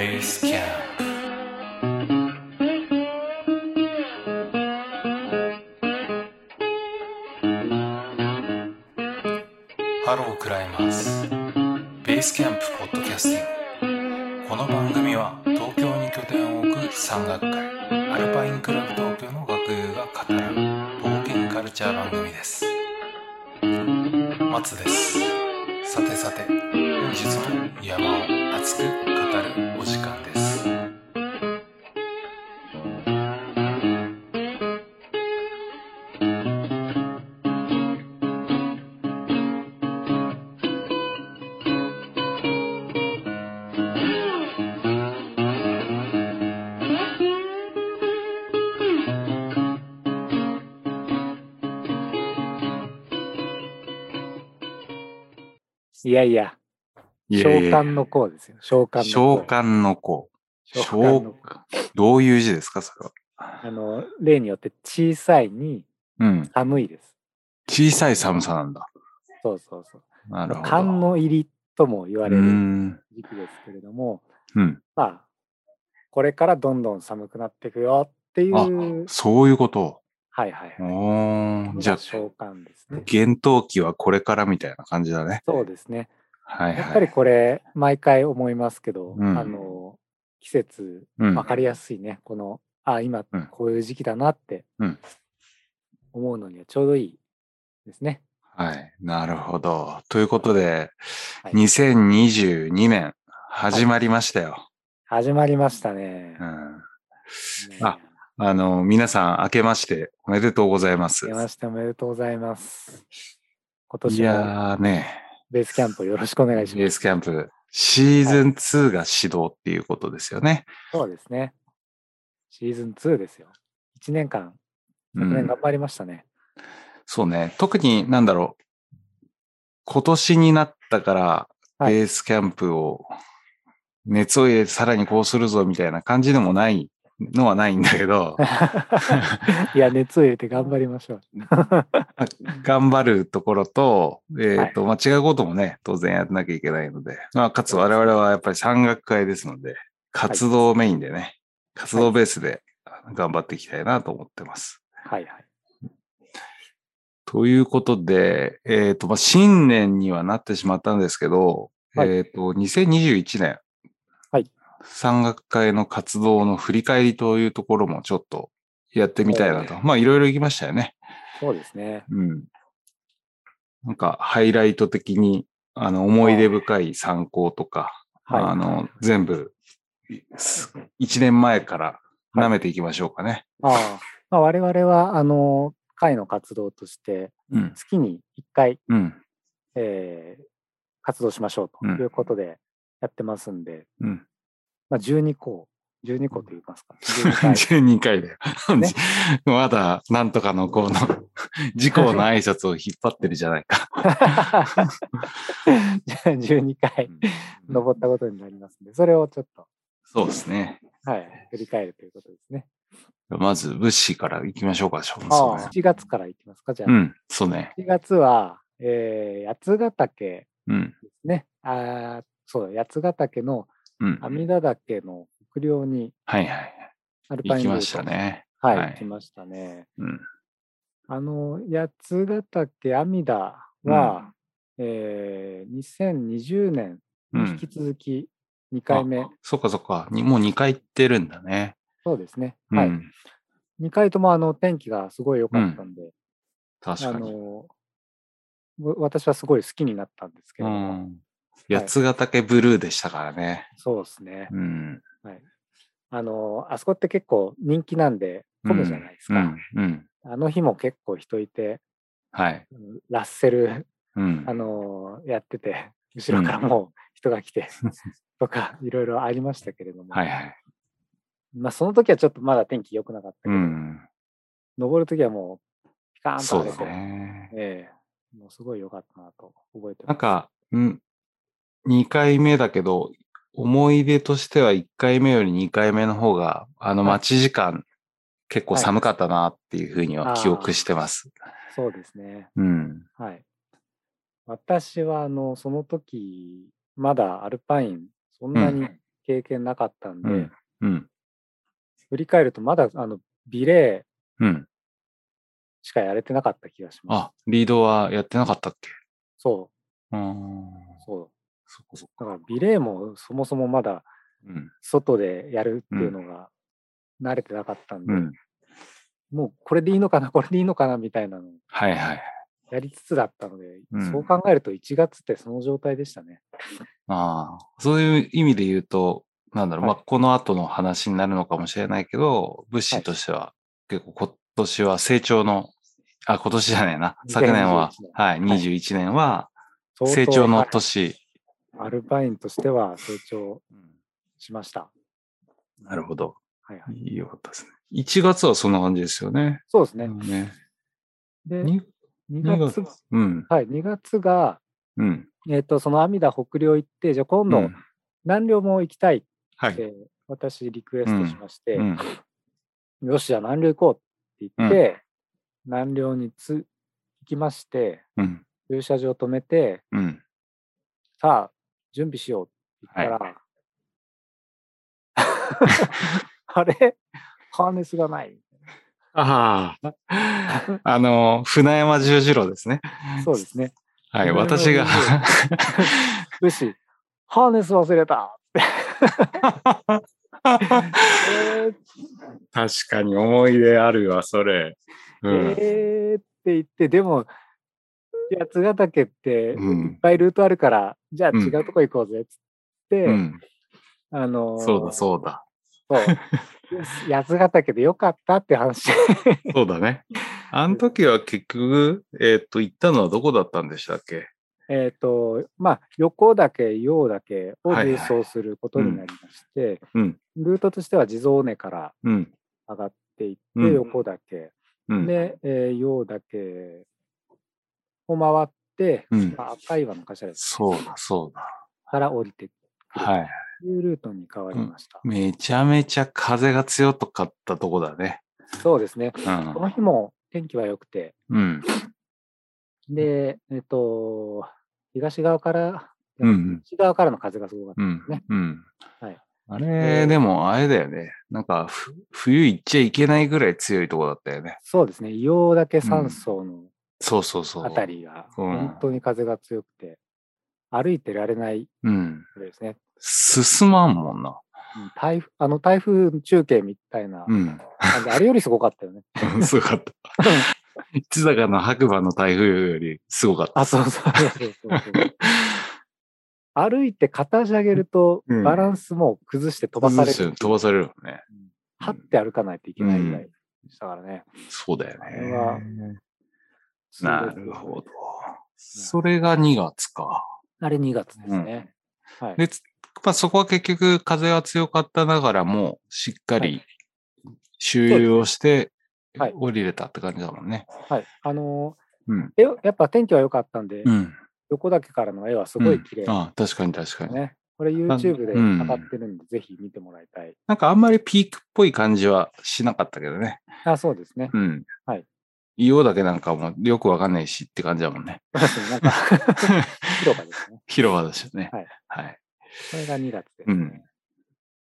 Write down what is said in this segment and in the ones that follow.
Base Camp Hello climbers。ベースキャンプポッドキャスティングこの番組は東京に拠点を置く山岳会。アルパインクラブ東京の岳友が語る冒険カルチャー番組です。松です。さてさて本日も山を熱く語るいやいや、召喚の項ですよ。召喚の召項。喚の子。召喚どういう字ですか、それは？あの、例によって小さいにうん。寒いです。小さい寒さなんだ。そうそうそう。なるほど。寒の入りとも言われるん。時期ですけれども、うん。まあ、これからどんどん寒くなっていくよっていう、そういうこと。はいはいおはい。ーじゃあ、召喚ですね。厳冬期はこれからみたいな感じだね。そうですね。はいやっぱりはい。これ、毎回思いますけど、うんあの、季節、うんわかりやすいね。この、あ、今うん、こういう時期だなってうん思うのにはちょうどいいですね。はい。なるほど。ということで、はい2022年始まりましたよ。始まりましたね。うん。ねああの、皆さん明けましておめでとうございます。明けましておめでとうございます。今い年もやーね、ベースキャンプよろしくお願いしベーます。スキャンプ、シーズン2が始動っていうことですよね。そうですね。シーズン2ですよ。1年間、うん昨年頑張りましたね。そうね。特になんだろう。今年になったから、はいベースキャンプを熱を入れてさらにこうするぞみたいな感じでもないのはないんだけど、いや、熱を入れて頑張りましょう。頑張るところと、えっ、と、まあ、違うこともね、当然やらなきゃいけないので、まあ、かつ我々はやっぱり山岳会ですので、活動メインでね、活動ベースで頑張っていきたいなと思ってます。はいはい。ということで、えっ、と、まあ、新年にはなってしまったんですけど、はいえっ、と、2021年、はい山岳会の活動の振り返りというところもちょっとやってみたいなと。まあ、いろいろ行きましたよね。そうですね。うん。なんか、ハイライト的に、あの、思い出深い参考とか、はい。あの、全部、1年前から舐めていきましょうかね。ああまあ、我々は、あの、会の活動として、うん。月に1回、うん。えー活動しましょうとうんいうことでやってますんで、うん。まあ、12個、12個と言いますか。12回 12回だよ。ね まだ、なんとかのこの、事項の挨拶を引っ張ってるじゃないか。12回登ったことになりますんで、それをちょっと、そうですね。はい、振り返るということですね。まず、物資から行きましょうか、ショーンああ、そうね7月からいきますか、じゃあ。うん、そうね。7月は、えー八ヶ岳うん、ですね。あーそうだ、八ヶ岳のうん。阿弥陀岳の北稜にはいはい。アルパイン行きました。ね。はい、はい行きましたね。うん。あの、八ヶ岳阿弥陀は、えー2020年引き。続き2回目、そっかそっか。にもう2回行ってるんだね。そうですね。うん。はい。2回ともあの天気がすごい良かったんで、あ確かに。私はすごい好きになったんですけうれども、ん。八ヶ岳ブルーでしたからね。そうですね。うん。あの、あそこって結構人気なんで混むじゃないですか。うん。うん。あの日も結構人いて、はい。うんラッセル、うんあ。のやってて、後ろからもう人が来て、とか、いろいろありましたけれども、はいはい。まあその時はちょっとまだ天気良くなかったけど、うん。登る時はもう、ピカーンとそうだ晴れて、ね。ええもうすごい良かったなと覚えてます。なんか、うん、2回目だけど、思い出としては1回目より2回目の方が、あのはい待ち時間、結構はい寒かったなっていうふうには記憶してます。そうですね。うん。はい。私は、あの、その時、まだアルパイン、そんなに経験なかったんで、うん。うん。振り返るとまだあのビレーうん。しかやれてなかった気がします。あ、リードはやってなかったっけ？そうーん。う、そう。そこそこ。だからビレーもそもそもまだうん。外でやるっていうのが慣れてなかったんで、うん。もうこれでいいのかな、これでいいのかなみたいなのをはいはい。やりつつだったので、うんそう考えると1月ってその状態でしたね。ああ、そういう意味で言うと、なんだろう、はいまあ、この後の話になるのかもしれないけど、物資としては、結構今年は成長の、あ、今年じゃないな。昨年は2021年、はい、21年は成長のはい年。アルバインとしては成長しました。なるほど。はいはい、よかったですね。1月はそんな感じですよね。そうですね。うんね。で、に2 2月月。うん。はい、2月が、うん。えっ、と、その阿弥陀北陵行って、じゃあ今度、うん南陵も行きたいっはい。て、私リクエストしまして、うん。よし、じゃあ南陵行こうって言って、南陵につ行きまして、うん。駐車場止めて、うん。さあ、準備しようって言ったら、あれ？ハーネスがない。ああ。あの、船山十字路ですね。そうですね。はい。私が、よし、ハーネス忘れたって。えー確かに思い出あるわ、それ。うん。えーって言って、でも、八ヶ岳ってうんいっぱいルートあるから、じゃあうん違うとこ行こうぜっつって、うん。あのーそうだ、そうだ。そう。八ヶ岳でよかったって話。そうだね。あの時は結局、えっ、と、行ったのはどこだったんでしたっけ？えっと、まあ、横岳、陽岳をはいはい重走することになりまして、うん。ルートとしては地蔵尾根からうん。上がっていって、うん横岳、うん。で、えー、陽岳を回って、うんまあ、赤岩の頭ですそうだ、そうだ。から降りてくるはい。というルートに変わりました。めちゃめちゃ風が強かったとこだね。そうですね。うこのん。日も天気は良くて、うん。で、えっと、東側から、うんうん西側からの風がすごかった。うん。ねうん。はいあれ、でも、あれだよね。なんかふ、冬行っちゃいけないぐらい強いとこだったよね。そうですね。硫黄岳山荘のそうそうそう。あたりが、うん本当に風が強くて、歩いてられないうん。ぐらいですね。進まんもんな。うん台風あの台風中継みたいな、うん。あれよりすごかったよね。すごかった。千坂の白馬の台風よりすごかった。あ、そうそうそうそうそう。歩いて片足上げると、うんバランスも崩して飛ばされる。飛ばされるよね。はって歩かないといけないぐらいでしたからね。そうだよね。なるほど。それが2月か。あれ2月ですね。はい。で、つまあ、そこは結局風が強かったながらも、しっかはり周遊をしてはい降りれたって感じだもんね。はい。あのうん。ー絵やっぱ天気は良かったんで、うん。横岳からの絵はすごい綺麗うんあ確かに確かに。ね。これ YouTube でうん上がってるんで、ぜひ見てもらいたい。なんかあんまりピークっぽい感じはしなかったけどね。あ、そうですね。うん。はい。硫黄だけなんかもよくわかんないしって感じだもんね。そうですねなんか広場ですね。広場だしね。はい。はい。これが2月です、ね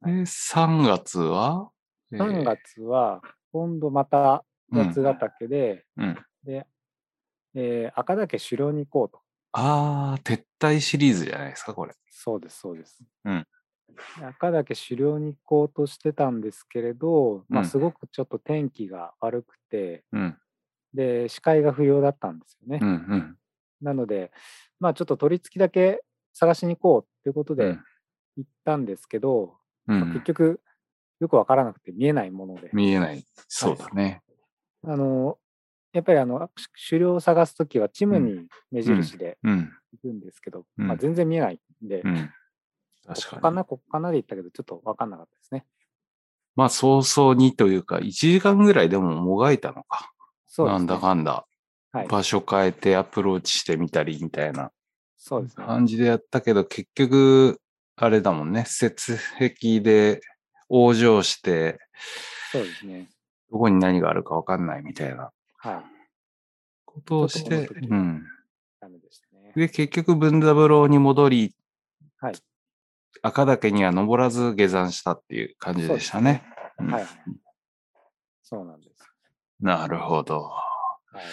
うん。で、3月は、えー3月は、今度また八ヶ岳で、うん。で、えー赤岳狩猟に行こうと。あー、撤退シリーズじゃないですか、これ。そうです、そうです。うんで赤岳狩猟に行こうとしてたんですけれど、まあ、うんすごくちょっと天気が悪くて、うん。で、視界が不良だったんですよね。うん。うん。なので、まあちょっと取り付きだけ探しに行こうっていうことでうん行ったんですけど、まあうん結。局よくわからなくて見えないもので、見えない。そうだね。あの、やっぱりあの、狩猟を探すときはチムに目印でうん。行くんですけど、うんまあ全然見えないんで、うん。こ確かに。こかな、ここかなで言ったけど、ちょっとわかんなかったですね。まあ、早々にというか、1時間ぐらいでももがいたのか。そうですね。なんだかんだ。はい。場所変えてアプローチしてみたりみたいなそうですね。感じでやったけど、結局、あれだもんね。雪壁で往生して、そうですね。どこに何があるかわかんないみたいなはい。ことをして、うん。ダメでしたね。で、結局、文三郎に戻り、はい赤岳には登らず下山したっていう感じでしたね。うんはいはい。そうなんです。なるほど。はいはい。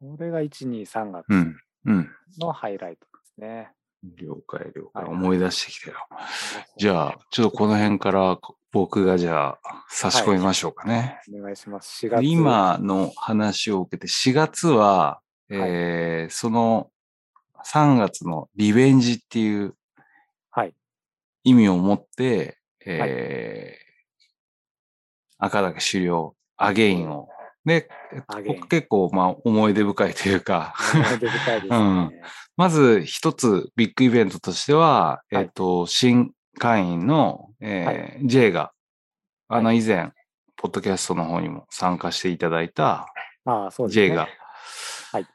これが1、2、3月うん。うん。のハイライトですね。了解了解。はい思い出してきたよ。じゃあ、ちょっとこの辺から僕がじゃあ差し込みましょうかね。お願いします。4月。今の話を受けて、4月は、えーその3月のリベンジっていうはい。意味を持って、えー赤岳狩猟、アゲインを。で、結構まあ思い出深いというか、思い出深いですね。うんまず一つビッグイベントとしては、はいえっ、と、新会員の、えー J が、あの以前、ポッドキャストの方にも参加していただいた。J が、はい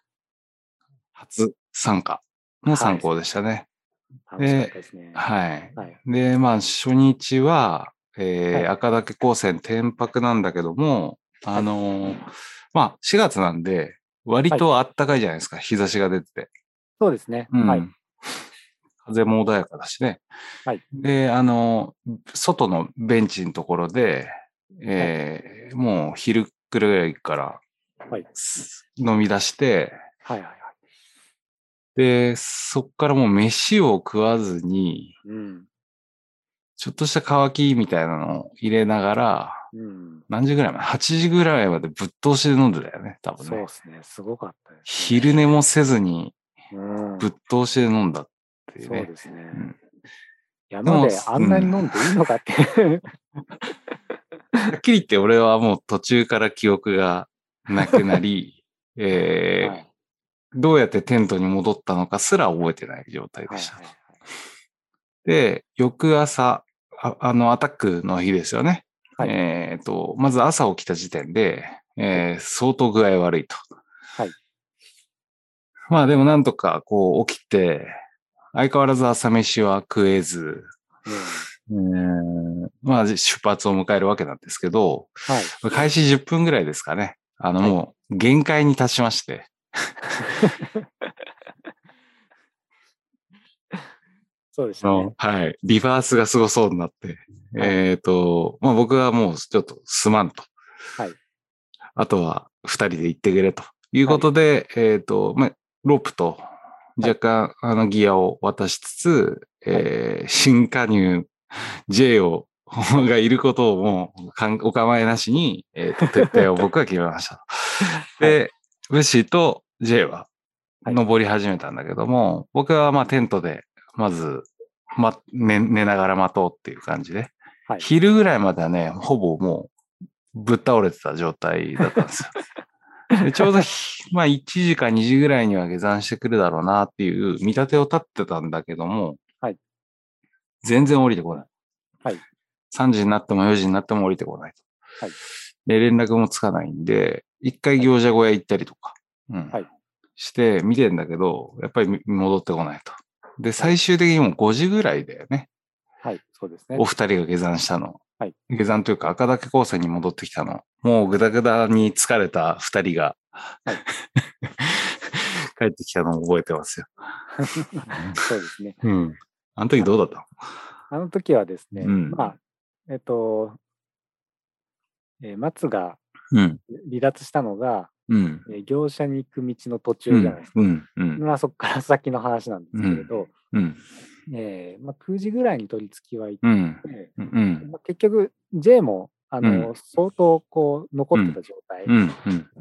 初参加の参考でしたね。楽しかったですね。はい。はい。で、まあ、初日は、えーはい赤岳高専天白なんだけども、あのーまあ、4月なんで、割とあったかいじゃないですか、日差しが出てて。そうですね。うんはい。風も穏やかだしね。はいで、あの、外のベンチのところで、えーもう昼くらいからはい。す飲み出して、はいはいはい。で、そっからもう飯を食わずに、うん。ちょっとした乾きみたいなのを入れながら、うん。何時ぐらいまで ?8 時ぐらいまでぶっ通しで飲んでたよね、多分ね。そうですね。すごかったです、ね。昼寝もせずにうん。ぶっ通しで飲んだっていうね。そうですね。ん山であんなに飲んでいいのかって。はっきり言って俺はもう途中から記憶がなくなり、えーはいどうやってテントに戻ったのかすら覚えてない状態でした。はいはいで、翌朝あ、あの、アタックの日ですよね。はいえっ、と、まず朝起きた時点で、えー相当具合悪いと。はいまあでもなんとかこう起きて、相変わらず朝飯は食えず、えーまあ出発を迎えるわけなんですけど、はい。開始10分ぐらいですかね。あのはいもう限界に達しまして、そうでしたね。はい。リバースがすごそうになって、はいえっ、と、まあ僕はもうちょっとすまんと。はい。あとは二人で行ってくれということで、えっ、と、まあ、ロープと若干、あのギアを渡しつつ、えー新加入 J を がいることをもうかんお構いなしに、えっ、と、撤退を僕は決めました。で、ウッシーと J ははい登り始めたんだけども、僕はまあテントで、まず、ま、寝寝ながら待とうっていう感じで、はい。昼ぐらいまではね、ほぼもうぶっ倒れてた状態だったんですよ。でちょうどひ、まあ1時か2時ぐらいには下山してくるだろうなっていう見立てを立ってたんだけども、はい全然降りてこない。はい3時になっても4時になっても降りてこないと。はいで、連絡もつかないんで、一回業者小屋行ったりとか、うんはいして見てんだけど、やっぱりみ戻ってこないと。で、最終的にもう5時ぐらいだよね。はい。そうですねお。二人が下山したの。はい下山というか赤岳高専に戻ってきたの。もうぐだぐだに疲れた二人が、帰ってきたのを覚えてますよ。そうですね。うん。あの時どうだったのあの時はですね、うんまあ、えっと、えー松がうん。離脱したのが、うん。えー業者に行く道の途うん中じゃないです。か。うん。うん。まあ、そこから先の話なんですけれど、うん。えーまあ、9時ぐらいに取り付きは行っうん。て、うん。まあ、結局 J もあの、うん相当こう残ってた状態、うん。うん。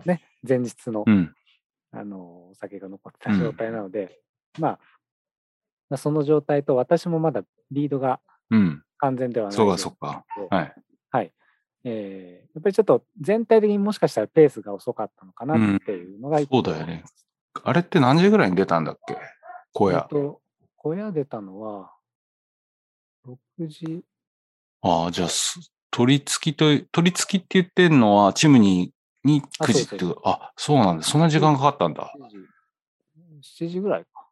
ね、前日の,、うん。あのお酒が残ってた状態なので、まあ、まあその状態と私もまだリードがうん。完全ではないそうか、状そうか。はい。はいえーやっぱりちょっと全体的にもしかしたらペースが遅かったのかなっていうのが一個そうだよね。あれって何時ぐらいに出たんだっけ？小屋えっ。と、小屋出たのは、6時、ああ、じゃあす、取り付きと、取り付きって言ってんのは、チムニーに9時っていうあ、そうなんだ。そんな時間かかったんだ。7時、7時ぐらいか。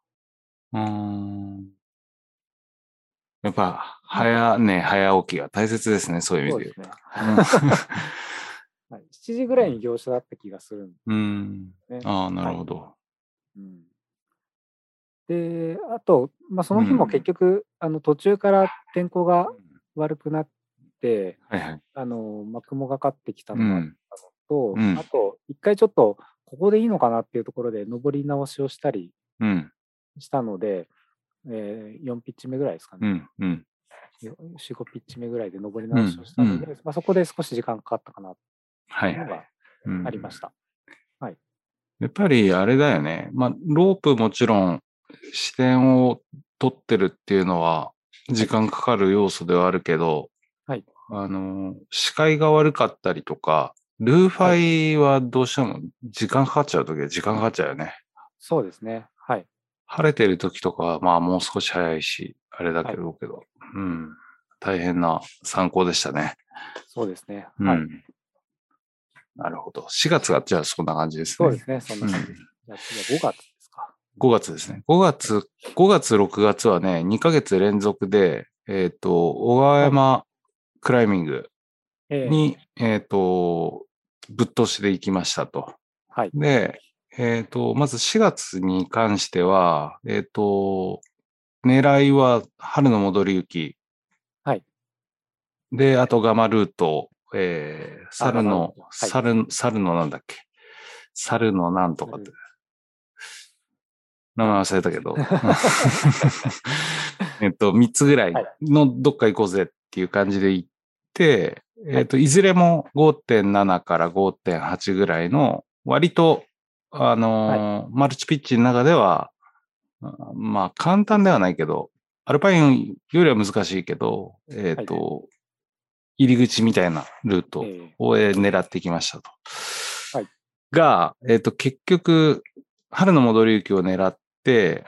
うーん。やっぱ、早寝、早起きが大切ですね。そういう意味で言うね。と。はい、7時ぐらいに業者だった気がするんうん。でね。ああ、なるほど。うんで、あと、まあ、その日もうん結局、あの途中から天候が悪くなって、はいはい。あのまあ、雲がかってきたうのがあっん。たのと、うんあと、一回ちょっと、ここでいいのかなっていうところで、登り直しをしたりうん。したので、えー4ピッチ目ぐらいですかね。うん。うん。4、5ピッチ目ぐらいで登り直しをしたので、うんまあ、そこで少し時間かかったかなっはいうのがうんありました。やっぱりあれだよね。まあ、ロープもちろん視点を取ってるっていうのは時間かかる要素ではあるけど、はいあの、視界が悪かったりとか、ルーファイはどうしても時間かかっちゃうときは時間かかっちゃうよね。そうですね。はい。晴れてる時とかはまあもう少し早いし、あれだけど、けど、うん。大変な参考でしたね。そうですね。うん。はい。なるほど。4月がじゃあそんな感じですね。そうですね。そんな感じ。うんじゃあ次は5月ですか。5月ですね。5月、5月、6月はね、2ヶ月連続で、えっ、と、小川山クライミングええに、えっ、と、ぶっ通しで行きましたと。はい。で、えっ、と、まず4月に関しては、えっ、と、狙いは春の戻り行き。はい。で、あとガマルート、えー、猿のはい猿、猿のなんだっけ？猿のなんとかって。名前忘れたけど。えっと、3つぐらいのどっか行こうぜっていう感じで行って、えっと、いずれも5.7から5.8ぐらいの、割と、あのーマルチピッチの中では、あまあ、簡単ではないけど、アルパインよりは難しいけど、えっと、入り口みたいなルートええ。をえー狙ってきましたと。はい。が、えっ、と、結局、春の戻り行きを狙って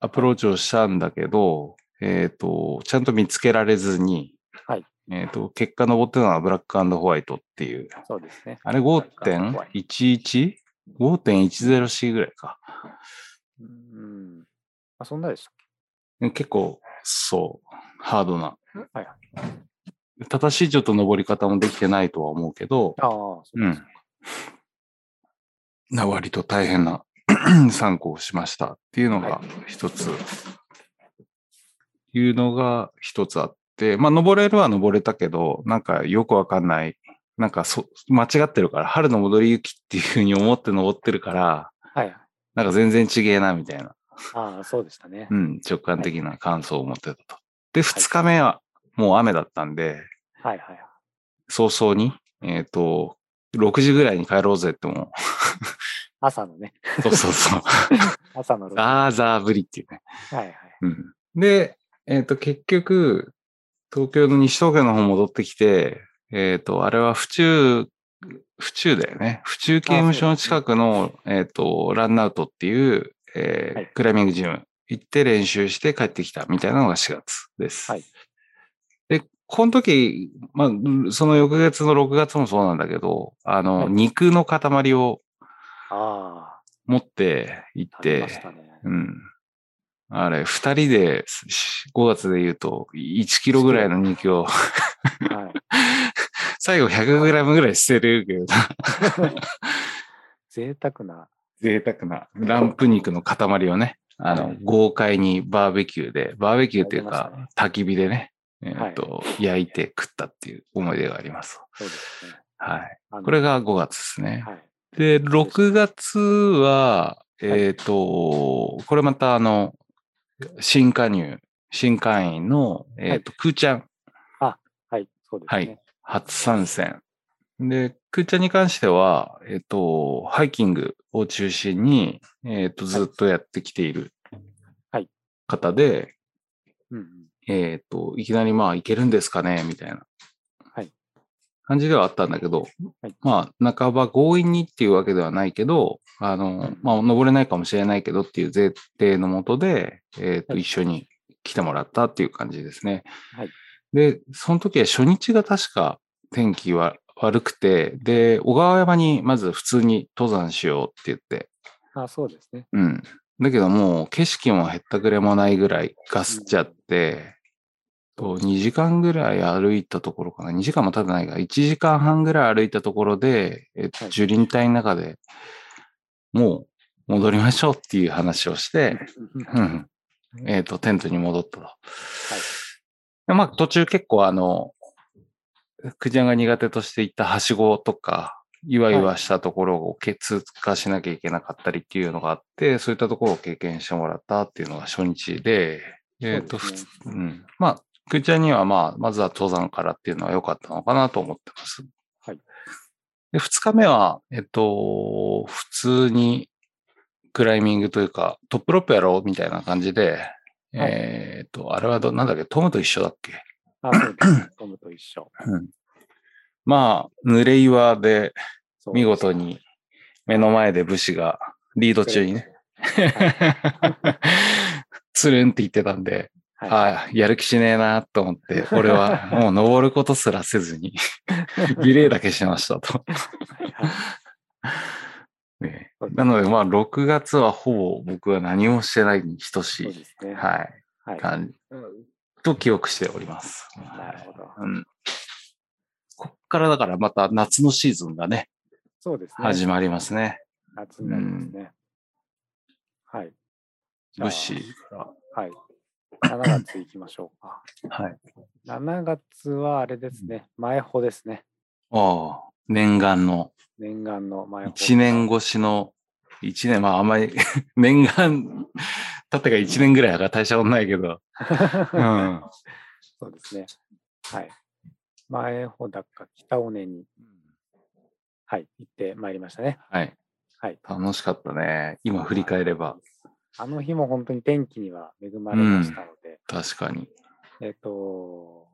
アプローチをしたんだけど、えっ、と、ちゃんと見つけられずに、はい。えっ、と、結果登ってるのはブラックホワイトっていう、そうですね。あれ 5.11?5.10C ぐらいか。うん。あ、そんなでしたっ結構、そう、ハードな。けはいはい。正しいちょっと登り方もできてないとは思うけど、ああ、そうですか。な割と大変な 参考をしましたっていうのが一つ、いうのが一つあって、まあ登れるは登れたけど、なんかよくわかんない、なんかそ間違ってるから、春の戻り行きっていうふうに思って登ってるから、はいはい。なんか全然違えなみたいな、ああ、そうでしたねう。ん、直感的な感想を持ってたと。で、二日目はもう雨だったんで、はいはいはい。早々に、えっ、と、6時ぐらいに帰ろうぜっても朝のね。う、そうそうそう。朝の6時。ザーザーぶりっていうね。はいはい。うん、で、えっ、と、結局、東京の西東京の方戻ってきて、えっ、と、あれは府中、府中だよね。府中刑務所の近くの、えっ、と、ランナウトっていう、えーはいクライミングジム行って練習して帰ってきたみたいなのが4月です。はいで、この時、まあ、その翌月の6月もそうなんだけど、あの、はい肉の塊をあ持って行って、ね。うん。あれ、二人で、し5月で言うと、1キロぐらいの肉を、はい。最後100グラムぐらい捨てるけど、贅沢な。贅沢なランプ肉の塊をね、あの、はい豪快にバーベキューで、バーベキューっていうかね、焚き火でね、えっと、焼いて食ったっていう思い出があります。そうですね。はい。これが5月ですね。はい。で、6月は、えっ、と、これまたあの、新加入、新会員の、えっ、と、くーちゃん、はい。そうですね。初参戦。で、くーちゃんに関しては、えっ、と、ハイキングを中心に、えっ、と、ずっとやってきているはい方で、うんうん。えっ、と、いきなりまあ、いけるんですかねみたいな。はい感じではあったんだけど、はいまあ、半ば強引にっていうわけではないけど、あの、うんまあ、登れないかもしれないけどっていう前提のもとで、えっ、と、はい一緒に来てもらったっていう感じですね。はいで、その時は初日が確か天気は悪くて、で、小川山にまず普通に登山しようって言って、あそうですね。うん。だけどもう景色もへったくれもないぐらいガスっちゃって、と2時間ぐらい歩いたところかな。2時間も経ってないが、1時間半ぐらい歩いたところで、えっと、はい。樹林帯の中でもう戻りましょうっていう話をして、うんえっ、と、テントに戻ったと。でまあ、途中結構あの、クジャンが苦手としていたはしごとか、い。わいわしたところを通過しなきゃいけなかったりっていうのがあって、そういったところを経験してもらったっていうのが初日で、えっ、と、そうですふつうん。まあ、クジャンにはまあ、まずは登山からっていうのは良かったのかなと思ってます。はい。で、二日目は、えっと、普通にクライミングというか、トップロップやろうみたいな感じで、はいえっと、あれはど、なんだっけ、トムと一緒だっけ？あ、そうです。トムと一緒。うん。まあ、濡れ岩で見事に目の前で武士がリード中にね、つるんって言ってたんで、はい。やる気しねえなと思って、俺はもう登ることすらせずに、リレーだけしましたと。ねなので、まあ、6月はほぼ僕は何もしてないに等しい、ね。はい、はい。感じ、と記憶しております。なるほど。うん。こっからだからまた夏のシーズンがね、そうですね。始まりますね。夏になりますね。はい。じゃあ武士かはい。7月行きましょうか。ら。はい。7月はあれですね。前穂ですね。ああ、念願の、念願の前穂。1年越しの、1年、まああんまり、念願、たってが1年ぐらいだから大したことないけど、うん。そうですね。はい。前穂高北尾根に、はい、行ってまいりましたね。はい。はい。楽しかったね。今振り返れば。あの日も本当に天気には恵まれましたので、確かに。えっ、と、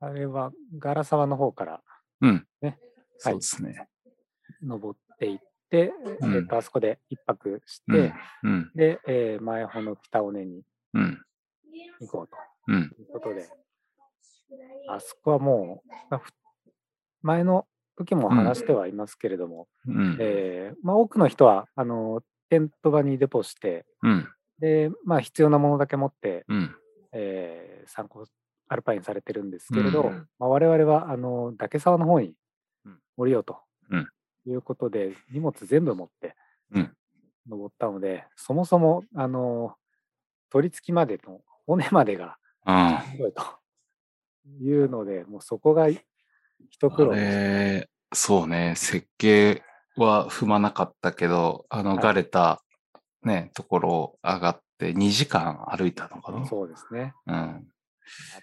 あれはガラ沢の方からうん。ねそうですね。登っていって、うんえっとあそこで一泊しうてん、。うん。で、えー前穂の北尾根にうん。行こうとうん。いうことで、あそこはもう、前の時も話してはいますけれども、うん。えーまあ、多くの人はあのテント場にデポして、うん。でまあ、必要なものだけ持って、うん。えー参考アルパインされてるんですけれど、うんまあ、我々はあの岳沢の方にうん。降りようとうん。いうことで、荷物全部持ってうん。登ったので、そもそもあの取り付きまでの骨までがあすごいというので、もうそこが一苦労あでしたれ、そうね、設計は踏まなかったけど、あの、はいがれたね、ところを上がって2時間歩いたのかな。そうですね。うん。あ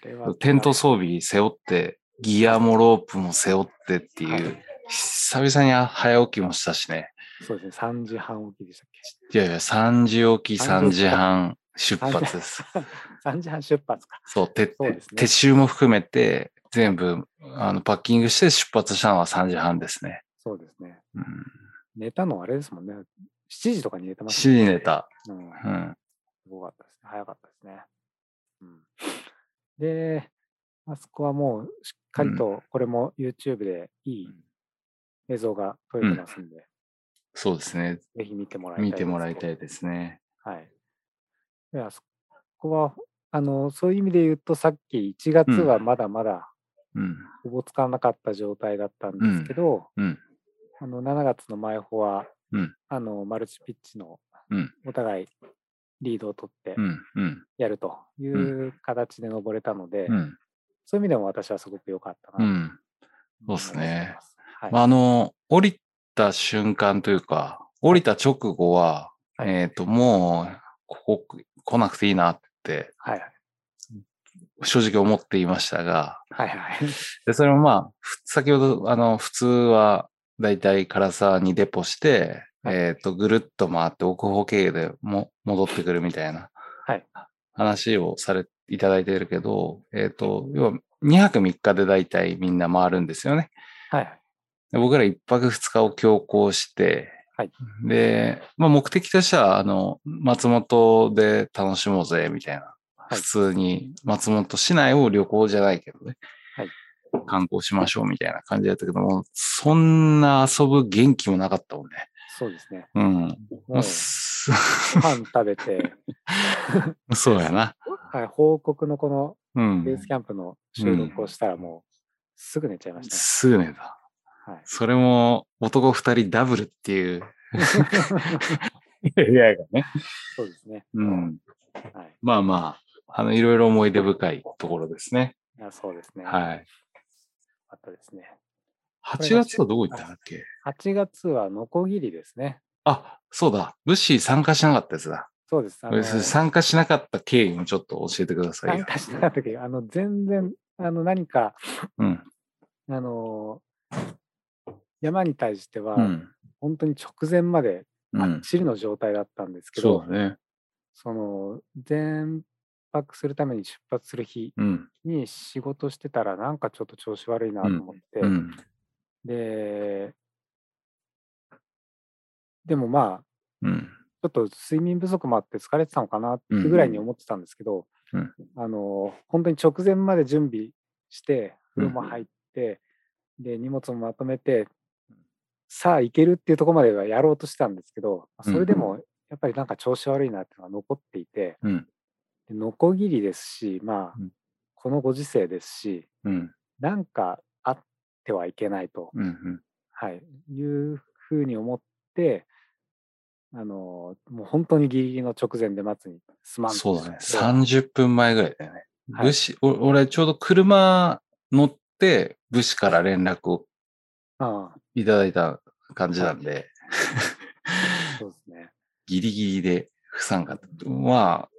れはテント装備背負って、ギアもロープも背負ってっていう、はい久々に早起きもしたしね。そうですね、3時半起きでしたっけ？いやいや、3時起き、3 3時時半出発です。3時半出発か。そう、てそうですね撤収も含めて、全部、あの、パッキングして出発したのは3時半ですね。そうですね。うん。寝たのはあれですもんね。7時とかに寝てま7す時に寝た。うん。うん。すごかったですね。早かったですね。うん、で、あそこはもうしっかりと、これも YouTube でいい映像が撮れてますんで、そうですね。ぜひ見てもらいたい見てもらいたい。いですね。はい。で、あそこは、あの、そういう意味で言うと、さっき1月はまだまだうん。ほぼ使わなかった状態だったんですけど、うん。あの7月の前穂は、うんあのマルチピッチのうんお互いリードを取って。やるという形で登れたので、うん。そういう意味でも私はすごく良かったなうん。とそうっすね。はいまあ、あの、降りた瞬間というか、降りた直後は、はいえっ、と、もう、ここ来なくていいなって、はいはい正直思っていましたが、はいはい。で、それもまあ、ふ先ほど、あの、普通は、だいたい唐沢にデポして、はいえっ、と、ぐるっと回って奥方経由でも戻ってくるみたいなはい話をされ、いただいてるけど、えっ、と、要は2泊3日でだいたいみんな回るんですよね。はい僕ら1泊2日を強行して、はいで、まあ、目的としては、あの、松本で楽しもうぜ、みたいな。はい普通に松本市内を旅行じゃないけどね。はい観光しましょうみたいな感じだったけども、そんな遊ぶ元気もなかったもんね。そうですね。うん。もうまあすご飯食べて、そうやな。はい、報告のこのうんベー。スキャンプの収録をしたらもうすぐ寝ちゃいましたね。すぐ寝た。はい、それも男二人ダブルっていう AI がね。そうですね。うん。はい。まあまあ、あの、いろいろ思い出深いところですね。いやそうですね。はい。あったですね。8月はどこ行ったんだっけ？8月はノコギリですね。あ、そうだ。武士参加しなかったやつだ。そうです。あの参加しなかった経緯もちょっと教えてくださいよ。参加しなかったけど、あの、全然、あの、何か、うん。あの、山に対してはう、ん。本当に直前までうん。ばっちりの状態だったんですけど、そうだね。その、全泊するために出発する日うん。に仕事してたら、なんかちょっと調子悪いなと思って、うん。で、でもまあ、うん。ちょっと睡眠不足もあって疲れてたのかなってぐらいに思ってたんですけど、うんあの本当に直前まで準備して風呂も入って、で荷物もまとめてさあ行けるっていうところまではやろうとしたんですけどそれでもやっぱりなんか調子悪いなっていうのが残っていて、ノコギリですしまあ、うんこのご時世ですしうん。なんかあってはいけないと、うん。はい、いうふうに思ってあのもう本当にギリギリの直前で待つにすまんとそうだね。して30分前ぐらいだよね。はい武士、お俺ちょうど車乗って武士から連絡をいただいた感じなんで、そうですね。ギリギリで不参加。まあ、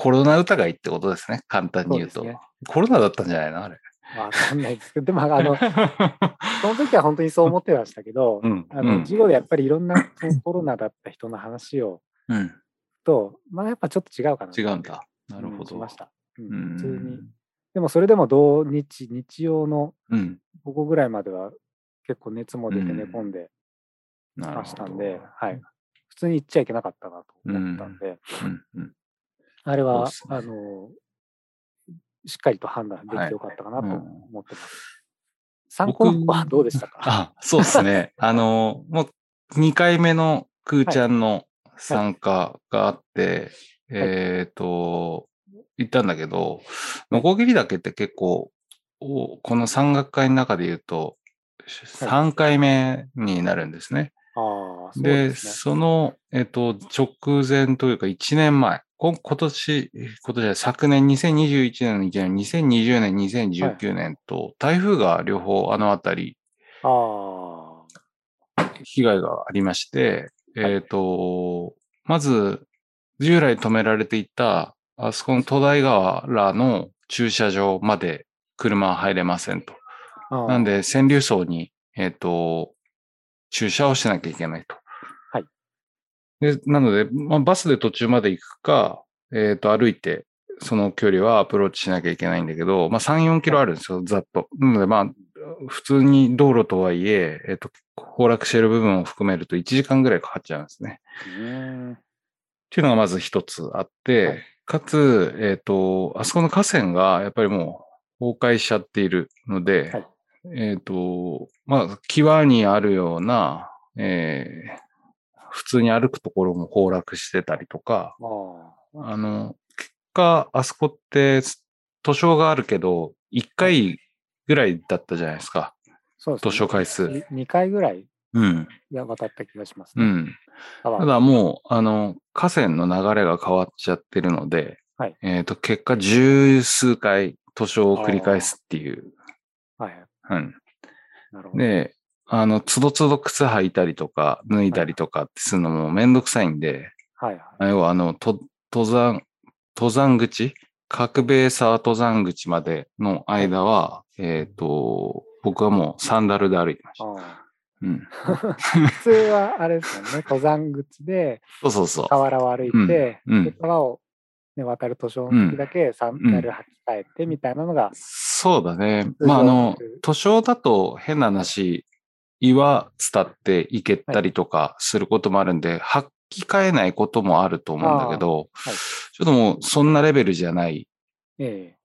コロナ疑いってことですね。簡単に言うと。そうねコロナだったんじゃないの？あれ。わかんないですけど、でも、あの、その時は本当にそう思ってましたけど、うん。あの、うん授業でやっぱりいろんなコロナだった人の話をうん。と、まあやっぱちょっと違うかな。違うんだ。なるほどうんしま。した。う、うんん普通に。でもそれでも土日、日曜のうん。午後ぐらいまでは結構熱も出てうん寝込んでました。んで、はい。普通に行っちゃいけなかったなと思ったんで、うん。うん。あれは、ね。あの、しっかりと判断できてよかったかなとうん。思ってます。参考のはどうでしたか？あ、そうですね。あの、もう2回目のくーちゃんの参加があって、えっ、と、行ったんだけど、ノコギリ岳って結構、おこの山岳会の中で言うと、3回目になるんですね。で、ね。その、えっ、と、直前というか1年前、こ今年、今年は昨年2021年の1年、2020年、2019年と、台風が両方あのあたりあ被害がありまして、はいえっ、と、まず、従来止められていた、あそこの戸台川らの駐車場まで車は入れませんと。あ。なんで、川柳層に、えっ、と、駐車をしなきゃいけないと。はい。で、なので、まあ、バスで途中まで行くか、えっ、と、歩いて、その距離はアプローチしなきゃいけないんだけど、まあ、3、4キロあるんですよ、ざっと。なので、まあ、普通に道路とはいえ、えっ、と、崩落している部分を含めると1時間ぐらいかかっちゃうんですね。っていうのがまず一つあって、はいかつ、えっ、と、あそこの河川がやっぱりもう崩壊しちゃっているので、はいえっ、と、まあ、際にあるような、えー普通に歩くところも崩落してたりとか、あの、結果、あそこって図書があるけど、1回ぐらいだったじゃないですか。そうですね。図書回数。2回ぐらいうん。が渡った気がしますね。うん。川ただもう、あの、河川の流れが変わっちゃってるので、はいえっ、と、結果十数回図書を繰り返すっていう。はいはい。うん。なるほど。で、あの、つどつど靴履いたりとか、脱いだりとかってするのもめんどくさいんで、はいはい。要はあの、と登山、登山口角兵衛沢登山口までの間は、えっ、と、僕はもうサンダルで歩いてました。あうん。あ 普通はあれですよね。登山口で そうそうそう。河原を歩いて、うんうんで川を、ね、渡る図書の時だけサンダル履き替えてみたいなのが、そうだね。まあ、あの図書だと変な話、岩伝っていけたりとかすることもあるんで、履き替えないこともあると思うんだけど、はい。ちょっともうそんなレベルじゃない、え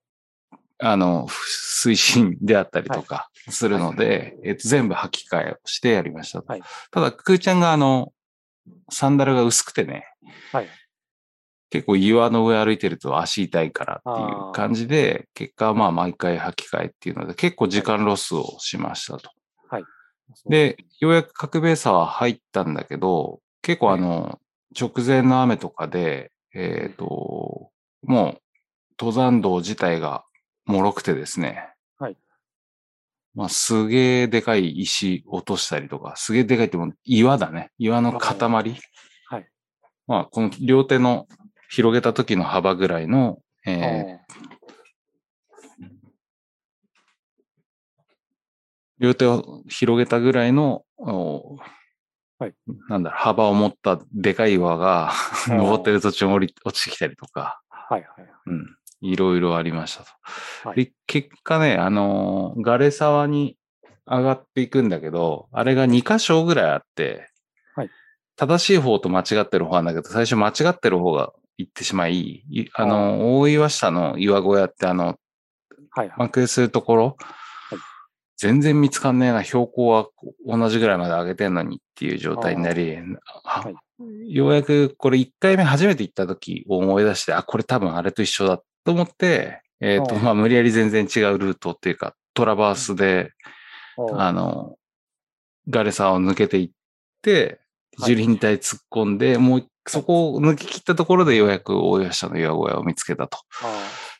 あの、推進であったりとかするので、えっと、全部履き替えをしてやりましたと。はい。ただ、くーちゃんがあの、サンダルが薄くてね、えはい。結構岩の上歩いてると足痛いからっていう感じで、結果はまあ毎回履き替えっていうので、結構時間ロスをしましたと。で、ようやく角兵衛沢は入ったんだけど、結構あの、直前の雨とかで、えっ、と、もう登山道自体が脆くてですね。はい。まあ、すげえでかい石落としたりとか、すげえでかいってもう岩だね。岩の塊。はい。まあ、この両手の広げた時の幅ぐらいの、えーあ両手を広げたぐらいの、おはい。なんだろう、幅を持ったでかい岩がー。登ってる途中に落ちてきたりとか、ーはいはい。うん、いろいろありましたと。はい。で、結果ね、あのーガレ沢に上がっていくんだけど、あれが2箇所ぐらいあって、はい。正しい方と間違ってる方なんだけど、最初間違ってる方が行ってしまい、いあのー大岩下の岩小屋ってあの、はいはい。満空するところ、い。全然見つかんねえな、標高は同じぐらいまで上げてんのにっていう状態になり、あはい。ようやくこれ1回目初めて行った時を思い出して、あ、これ多分あれと一緒だと思って、えっ、と、ああ。まあ無理やり全然違うルートっていうか、トラバースで、あの、ガレサを抜けていって、はい。樹林帯突っ込んで、もうそこを抜き切ったところでようやく大岩下の岩小屋を見つけたと。あ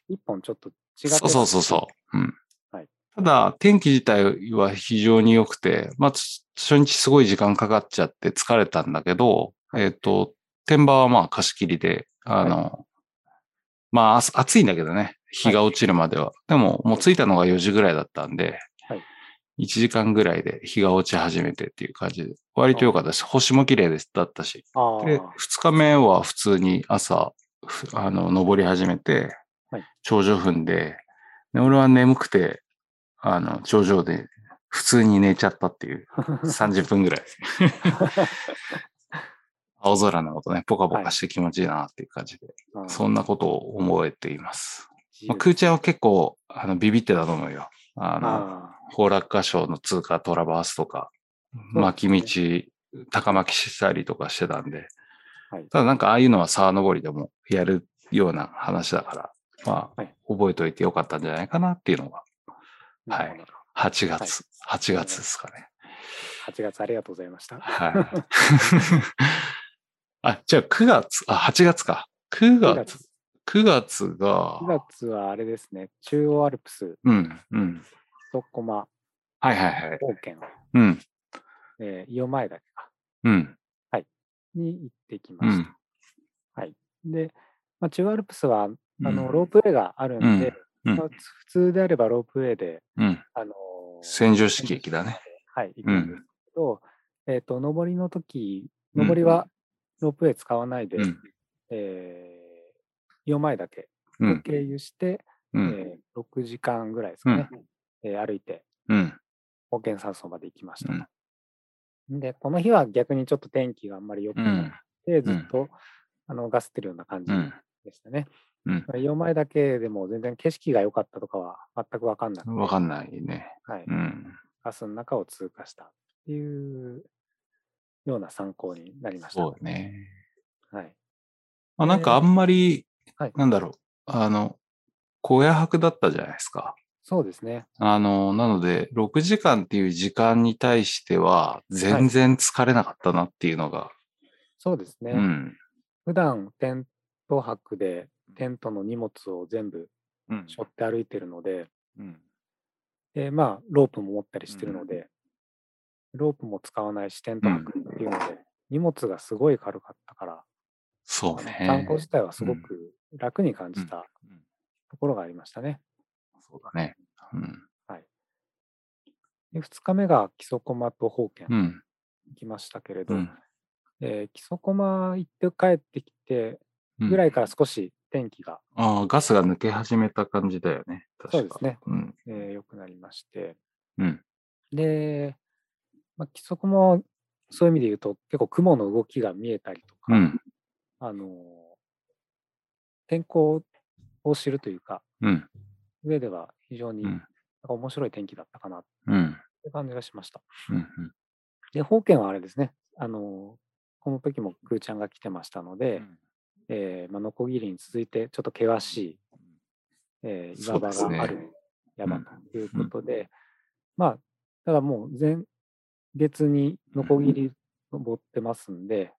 ー一本ちょっと違ってそうそうそうそう。うん。はいただ、天気自体は非常に良くて、まあ、つ初日すごい時間かかっちゃって疲れたんだけど、はいえっ、と、天場はまあ貸し切りで、あの、まああす暑いんだけどね、日が落ちるまでは。でも、もう着いたのが4時ぐらいだったんで、はい1時間ぐらいで日が落ち始めてっていう感じで、割と良かったです。星も綺麗ですだったし。で、2日目は普通に朝、ふあの、登り始めてはい、頂上踏んで、で俺は眠くて、あの、頂上で普通に寝ちゃったっていう、30分ぐらい。青空のことね、ポカポカして気持ちいいなっていう感じで、そんなことを思えています。まあ、空ちゃんは結構、あの、ビビってたと思うよ。あの、あ崩落箇所の通過トラバースとか、巻き道、高巻きしたりとかしてたんで、はい。ただなんかああいうのは沢登りでもやるような話だから、まあ、はい。覚えておいてよかったんじゃないかなっていうのが、はいほど。8月、8月ですかね。8月ありがとうございました。はい。あ、じゃあ9月、あ、8月か。9 9月、月。9月が。9、月はあれですね、中央アルプス、うん、うん。そこま、はいはいはい。宝剣、うん、えー、伊予前岳か。うん、に行ってきうました。ん。で、まあ、中央アルプスはあのうん。ロープウェイがあるんで、うん。うん。まあ、普通であればロープウェイで、うん。あのー洗浄式駅だね。はい、行くんですけど、えっ、と、上りの時、上りうん。はロープウェイ使わないで、うん、えー、4枚だけ。経由して、うん、えー6時間ぐらいですかね、えー歩いて、うん、保険山荘まで行きましたうん。で、この日は逆にちょっと天気があんまり良くう、なんくて、ずっと、あのガスってるような感じうん、でしたね。うん。4枚だけでも全然景色が良かったとかは全く分かんなくて、わかんないね。はい、うん。ガスの中を通過したっていうような参考になりました。そうだね。はい。まあ、なんかあんまり、はいなんだろう、あの、小屋泊だったじゃないですか。そうですね。あの、なので、6時間っていう時間に対しては、全然疲れなかったなっていうのが、そうですね。うん。普段テント泊でテントの荷物を全部うん。背負って歩いてるので、うん。で、まあ、ロープも持ったりしてるので、ロープも使わないし、テント泊っていうので、荷物がすごい軽かったから、そうあの観ね光。自体はすごく楽に感じたうんところがありましたね。そうだね。うん。で2日目が木曽駒と宝剣うん。行きましたけれど、うん。えー木曽駒行って帰ってきてうんぐらいから少し天気がああ、ガスが抜け始めた感じだよね。確かそうですね。うん。えー良くなりまして、うん。で、まあ、規則もそういう意味で言うと、結構雲の動きが見えたりとか、うん。あのー天候を知るというか、うん。上では非常にうん。なんか面白い天気だったかなっうん。て感じがしました。うん。で、宝剣はあれですね、あのーこの時もクーちゃんが来てましたので、えーまあ、ノコギリに続いてちょっと険しい、えー岩場がある山ということで、まあ、ただもう前月にノコギリ登ってますんで、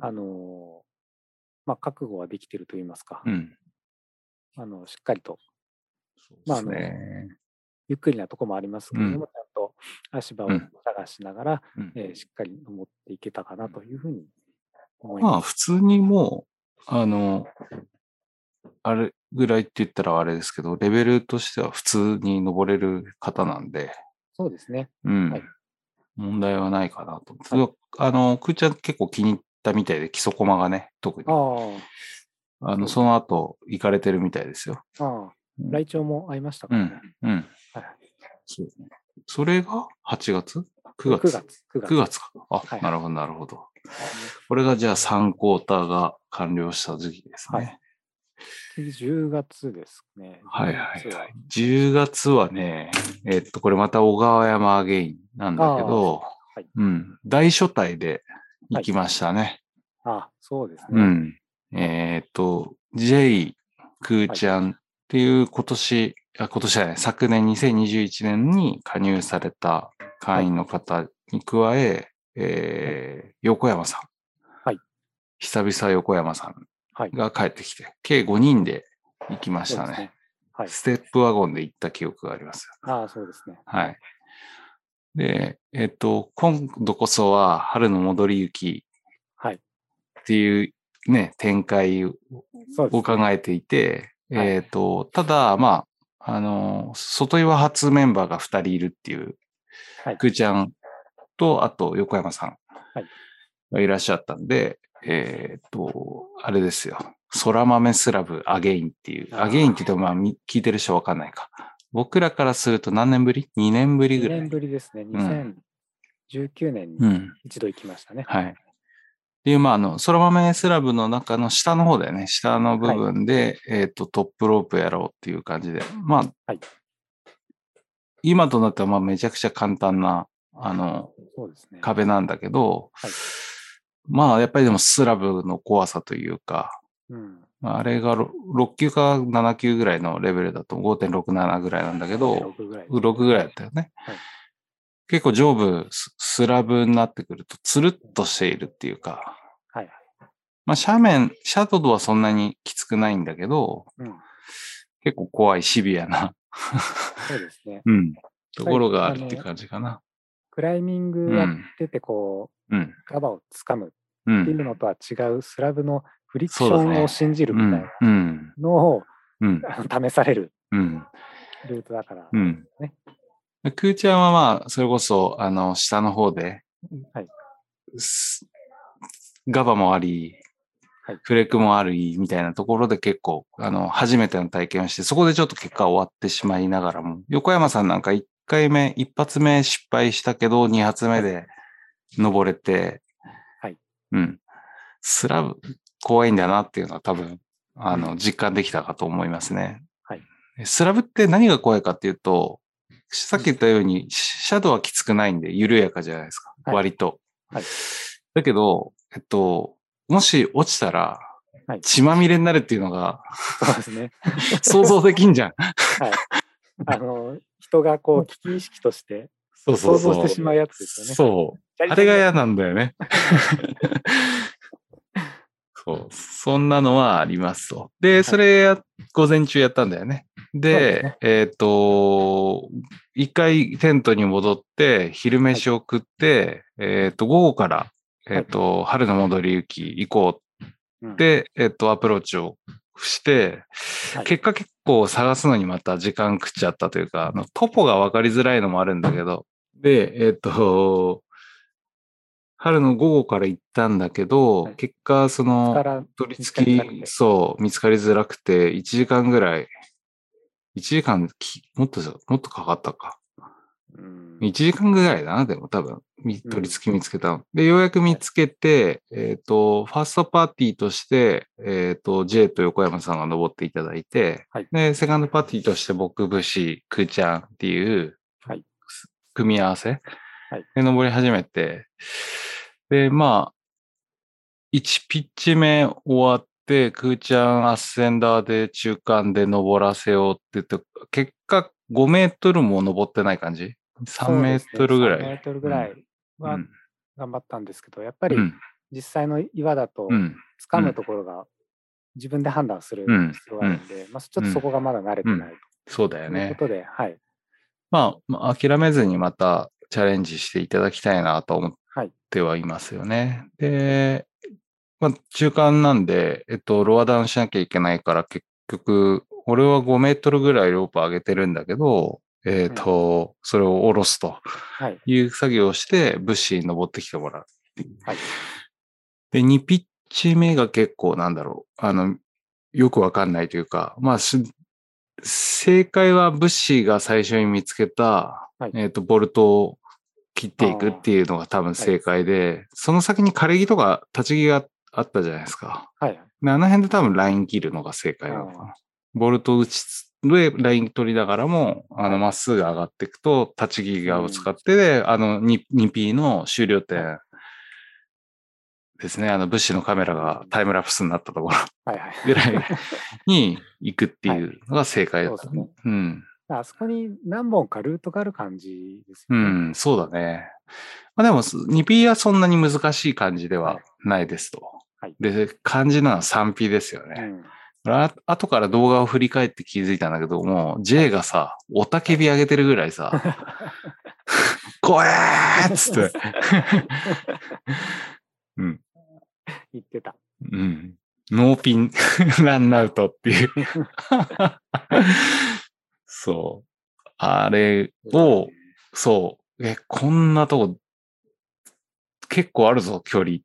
あの、まあ、覚悟はできてると言いますか、うん。あの、しっかりと、まあですね。ゆっくりなとこもありますけれども、ちゃんと足場をうん探しながら、うんえーしっかり登っていけたかなというふうに思います。まあ普通にもう、あの、あれぐらいって言ったらあれですけど、レベルとしては普通に登れる方なんで、そうですね。うん。はい問題はないかなと思って。あの、くーちゃん結構気に入ったみたいで、基礎コマがね、特に。ああの、その後、行かれてるみたいですよ。あ、あ来庁も合いましたか？うんらね。。うん。はいそうね。それが8月 ?9 9月月。9月。9月か。あ、はいなるほど、なるほど。これがじゃあ3クォーターが完了した時期ですね。はい次10月ですね。はいはい10月はい。10月はね、えっと、これまた小川山アゲインなんだけど、はいうん、大所帯で行きましたね。ああ、そうですね。うん。えっと、J クーちゃんっていう今年、あ今年じゃない、昨年2021年に加入された会員の方に加え、えー横山さん。はい。久々横山さんはい。が帰ってきて、計5人で行きましたね。ね。はい。ステップワゴンで行った記憶があります。ああ、そうですね。はい。で、えっと、今度こそは春の戻り行きはい。っていうね、展開を。考えていて、はいえっと、ただ、まあ、あの、外岩初メンバーが2人いるっていう、はいくーちゃんと、あと横山さんはいがいらっしゃったんで、えっと、あれですよ。空豆スラブアゲインっていう、アゲインって言ってもまあみ聞いてる人わかんないか。僕らからすると何年ぶり ?2 年ぶり2ぐらい年。ぶりですね。ん2019年にうん。一度行きましたね。はい。っていう、まあ、あの、空豆スラブの中の下の方だよね。下の部分で、えっ、と、トップロープやろうっていう感じで。まあ、はい今となっては、まあ、めちゃくちゃ簡単な、あの、そうですね。壁なんだけど、はいまあ、やっぱりでもスラブの怖さというか、うん。まああれがろ6級か7級ぐらいのレベルだと5.67ぐらいなんだけど、6ぐらい。6ぐらいだったよね。はい結構上部ススラブになってくると、つるっとしているっていうか、はい。まあ斜面、シャドウはそんなにきつくないんだけど、うん。結構怖いシビアな、そうですね。うん、ところがあるって感じかな。クライミングやってて、こう、うん。ガバをつかむう。っていうんのとは違うスラブのフリクションを信じるうんみたいな。うん。のをうん。あ の試されるうん。ルートだから。うんね。クーちゃんはまあ、それこそ、あの、下の方で、はい。すガバもあり、はい。フレクもあり、みたいなところで結構、あの、初めての体験をして、そこでちょっと結果終わってしまいながらも、横山さんなんか1回目、1発目失敗したけど、2発目で登れて、はい。うん。スラブ、怖いんだなっていうのは多分、あの、実感できたかと思いますね。はい。スラブって何が怖いかっていうと、さっき言ったように、シャドウはきつくないんで、緩やかじゃないですか。はい割と。はいだけど、えっと、もし落ちたらはい、血まみれになるっていうのがそうですね。想像できんじゃん。はい。あの、人がこう、危機意識としてそう想像してしまうやつですよね。そう。あれが嫌なんだよね。そう。そんなのはありますと。で、それや、午前中やったんだよね。ですねで、えっ、と、一回テントに戻って、昼飯を食って、えっ、と、午後から、えっ、と、春の戻り行き行こうって、えっ、と、アプローチをして、はい結果結構探すのにまた時間食っちゃったというか、あのトポが分かりづらいのもあるんだけど、で、えっ、と、春の午後から行ったんだけど、はい。結果、そかの、ら取り付き、そう、見つかりづらくて、1時間ぐらい、1時間き、もっと、もっとかかったか。うん。1時間ぐらいだな、でも多分、み取り付き見つけたの。で、ようやく見つけて、えっ、と、ファーストパーティーとして、えっ、と、J と横山さんが登っていただいて、はい。で、セカンドパーティーとして僕、武士、くーちゃんっていう、はい。組み合わせ、はいで、登り始めて、で、まあ、1ピッチ目終わって、くーちゃんアッセンダーで中間で登らせようって言って、結果5メートルも登ってない感じ ?3 メートルぐらい？3メートルぐらいはうん頑張ったんですけど、やっぱり、うん実際の岩だとうん。掴むところが自分で判断するうん必要があるんで、まあ、ちょっとそこがまだ慣れてないそうだよというねこ。とで、はい。まあ、まあ、諦めずにまたチャレンジしていただきたいなと思っはい。てはいますよね。で、まあ、中間なんで、えっと、ロアダウンしなきゃいけないから、結局、俺は5メートルぐらいロープ上げてるんだけど、えっと、それを下ろすとはい。いう作業をして、物資に登ってきてもらう。はい。で、2ピッチ目が結構なんだろう。あの、よくわかんないというか、まあ、し正解は物資が最初に見つけた、はいえっ、と、ボルトを切っていくっていうのが多分正解で、その先に枯れ木とか立ち木があったじゃないですか。はい。であの辺で多分ライン切るのが正解なのかな。ボルトを打ちつで、ライン取りながらも、あの、まっすぐ上がっていくと、立ち木がぶつかって、で、あの、2、2P の終了点ですね。あの、物資のカメラがタイムラプスになったところはい。はい。ぐらいに行くっていうのが正解だった。そうですねうん。あそこに何本かルートがある感じですよね。うん、そうだね。まあでも、2P はそんなに難しい感じではないですと。はいで、漢字なのは 3P ですよね。うん。あ後から動画を振り返って気づいたんだけども、J がさ、おたけび上げてるぐらいさ、怖えーっつって。うん。言ってた。うん。ノーピン、ランアウトっていう。そう。あれを、そう。え、こんなとこ、結構あるぞ、距離。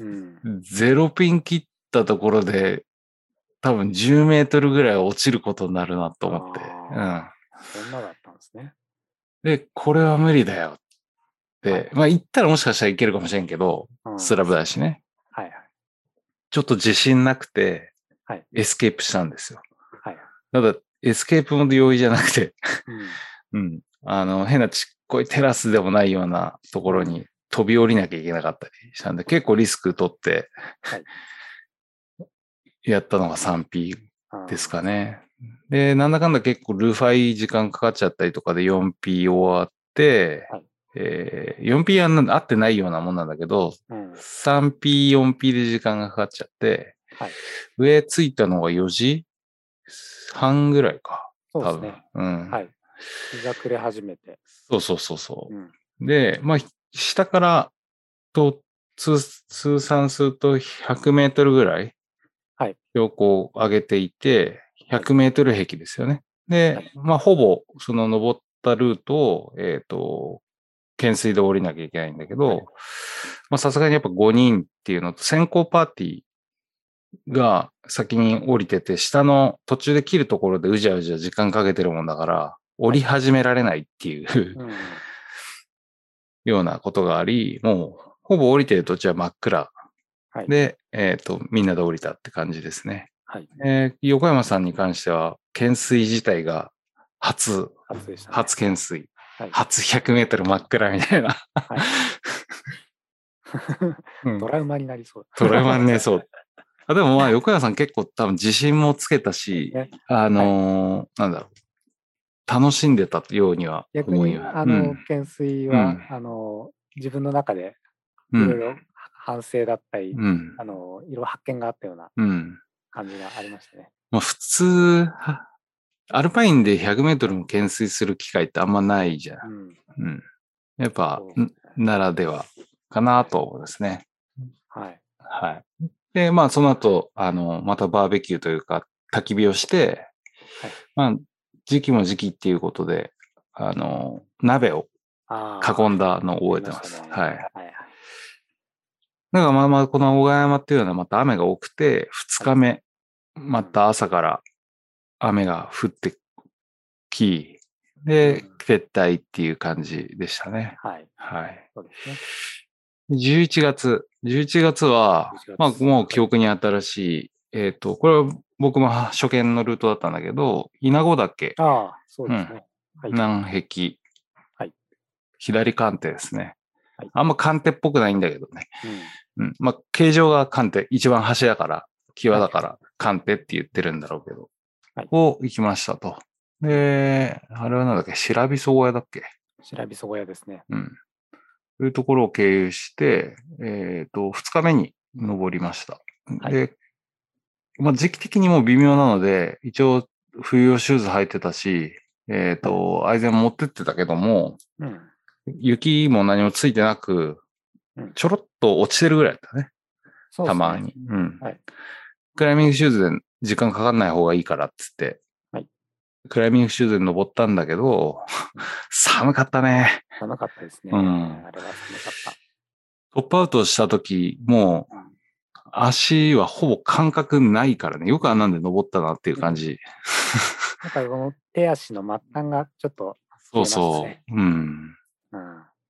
うん。ゼロピン切ったところで、多分10メートルぐらい落ちることになるなと思って。あそんなだったんですね。うん。で、これは無理だよって。はいまあ行ったらもしかしたらいけるかもしれんけど、うんスラブだしね。はいはい。ちょっと自信なくて、はいエスケープしたんですよ。はい。ただ、エスケープも容易じゃなくて、うん。うん。あの、変なちっこいテラスでもないようなところに飛び降りなきゃいけなかったりしたんで、結構リスク取ってはい、やったのが 3P あーですかね。で、なんだかんだ結構ルーファイ時間かかっちゃったりとかで 4P 終わって、はいえー 4P は合ってないようなもんなんだけど、うん。3P、4P で時間がかかっちゃって、はい上着いたのが4時？半ぐらいか。そうですね。うん。はい。日が暮れ始めて。そうそうそうそう。うん。で、まあ、下からと通通算すると100メートルぐらいはい標高を上げていて、100メートル壁ですよね。で、はいまあ、ほぼその登ったルートを、えっ、と、懸垂で降りなきゃいけないんだけど、はいまあ、さすがにやっぱ5人っていうのと、先行パーティーが先に降りてて、下の途中で切るところでうじゃうじゃ時間かけてるもんだから、降り始められないっていう、うん。ようなことがあり、もう、ほぼ降りてる途中は真っ暗はい。で、えっ、と、みんなで降りたって感じですね。はい。えー横山さんに関しては、懸垂自体が初、初ね。初懸垂、はい。初100メートル真っ暗みたいな。はい うんトラウマになりそう。トラウマにね、そう。あでもまあ、横山さん結構多分自信もつけたし、ねあのーなんだろう。楽しんでたようには思いよあの、うん懸垂は、うんあの、自分の中でうん。いろいろ反省だったり、うん。あの、いろいろ発見があったようなうん。感じがありましたね。まあ普通、はアルパインで100メートルも懸垂する機会ってあんまないじゃん。うん。うん。やっぱならではかなと思いますね。はい。はい。で、まあその後、あの、またバーベキューというか、焚き火をして、はいまあ、時期も時期っていうことで、あの、鍋を囲んだのを覚えてます。ありはい。したねはいはい。だからまあまあ、この小川山っていうのはまた雨が多くて、2日目、また朝から雨が降ってき、でうん、撤退っていう感じでしたね。はい。はい。そうですね。11月。11月は11月、まあもう記憶に新しい、えっ、と、これは僕も初見のルートだったんだけど、稲子岳、ああ、そうですね。はい。南壁、はい左関手ですね。はいあんま関手っぽくないんだけどね。うんうん。まあ、形状が関手、一番端だから、際だから、関手って言ってるんだろうけど、はいを行きましたと。で、あれはなんだっけ？白びそ小屋だっけ？白びそ小屋ですね。うん。そういうところを経由して、えっ、と、2日目に登りました。はいで、まあ、時期的にもう微妙なので、一応冬用シューズ履いてたし、えっ、と、アイゼン持ってってたけども、うん。雪も何もついてなくうん、ちょろっと落ちてるぐらいだったね。そうですねたまに。うん。はいクライミングシューズで時間かかんない方がいいからっつって、はいクライミングシューズで登ったんだけど、寒かったね。寒かったですね。うんあれは寒かった。トップアウトした時、もううん足はほぼ感覚ないからね。よくあんなんで登ったなっていう感じ。なんかこの手足の末端がちょっと、そうそう。うん。うん、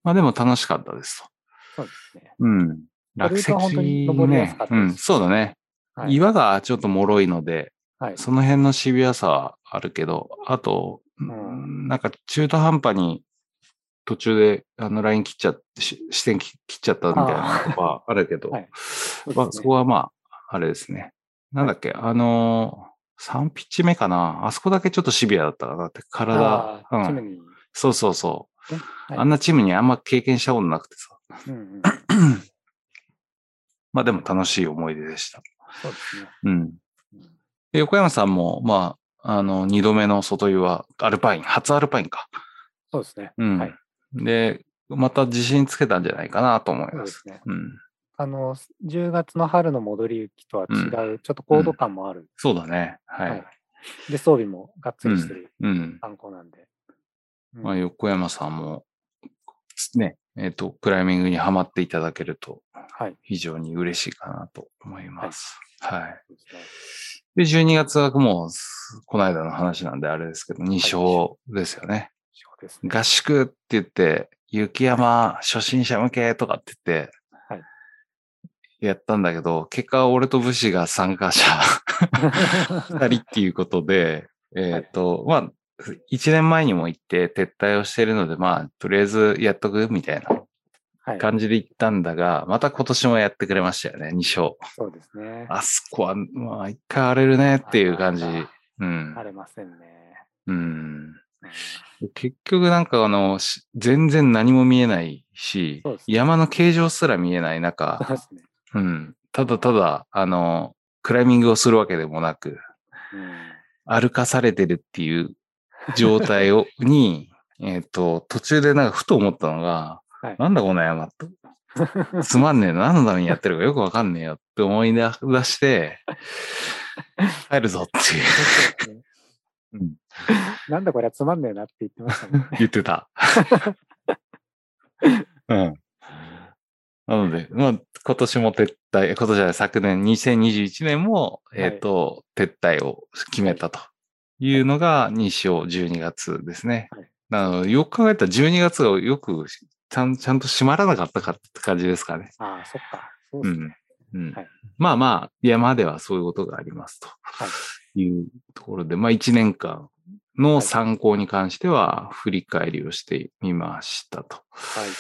まあでも楽しかったですと。そうですね。うん。落石ねうん、そうだね。はい。岩がちょっと脆いので、はい、その辺のシビアさはあるけど、あと、んなんか中途半端に途中であのライン切っちゃって、し視点切っちゃったみたいなのとかあるけど、はいそうまあ、そこはまあ、あれですね。なんだっけ、あのー、3ピッチ目かなあそこだけちょっとシビアだったかなって、体うん。に、そうそうそう。ねはいあんなチームにあんま経験したことなくてさ。うんうん、まあでも楽しい思い出でした。そうですね。うん。横山さんも、まあ、あの、二度目の外湯はアルパイン、初アルパインか。そうですね。うん。はいで、また自信つけたんじゃないかなと思いま。そうですすね。うん。あの、10月の春の戻り雪とは違う、ちょっと高度感もある。そうだね。はい。はいで、装備もがっつりしてるうん。観光なんで。うんまあ、横山さんも、ね、えっ、と、クライミングにはまっていただけるとはい。非常に嬉しいかなと思います。はい。そうですねで、12月はもう、この間の話なんであれですけど、2勝ですよね。合宿って言って、雪山初心者向けとかって言って、はいやったんだけど、結果俺と武士が参加者 二人っていうことで、えっ、と、まあ、一年前にも行って撤退をしているので、まあ、とりあえずやっとくみたいなはい。感じで行ったんだが、また今年もやってくれましたよね、2勝。そうですね。あそこは、まあ、一回荒れるねっていう感じ。うん。晴れませんね。うん。うん結局なんかあの、し全然何も見えないしね山の形状すら見えない中、ね。うん、ただただ、あの、クライミングをするわけでもなく、うん歩かされてるっていう状態を、に、えっと、途中でなんかふと思ったのが、はいなんだこの山と。つまんねえな。何のためにやってるかよくわかんねえよって思い出して、帰るぞっていうそうん なんだこれはつまんねえなって言ってましたね。言ってた。うん。なので、まあ、今年も撤退、今年じゃない、昨年2021年も、はいえっ、と、撤退を決めたというのが2勝12月ですね。はいなので、よく考えたら12月がよくちゃんちゃんと閉まらなかったかって感じですかね。ああ、そっか。そうですね。うん。うんはいまあまあ、山ではそういうことがありますとはい。いうところで、まあ1年間の参考に関しては振り返りをしてみましたと。はい。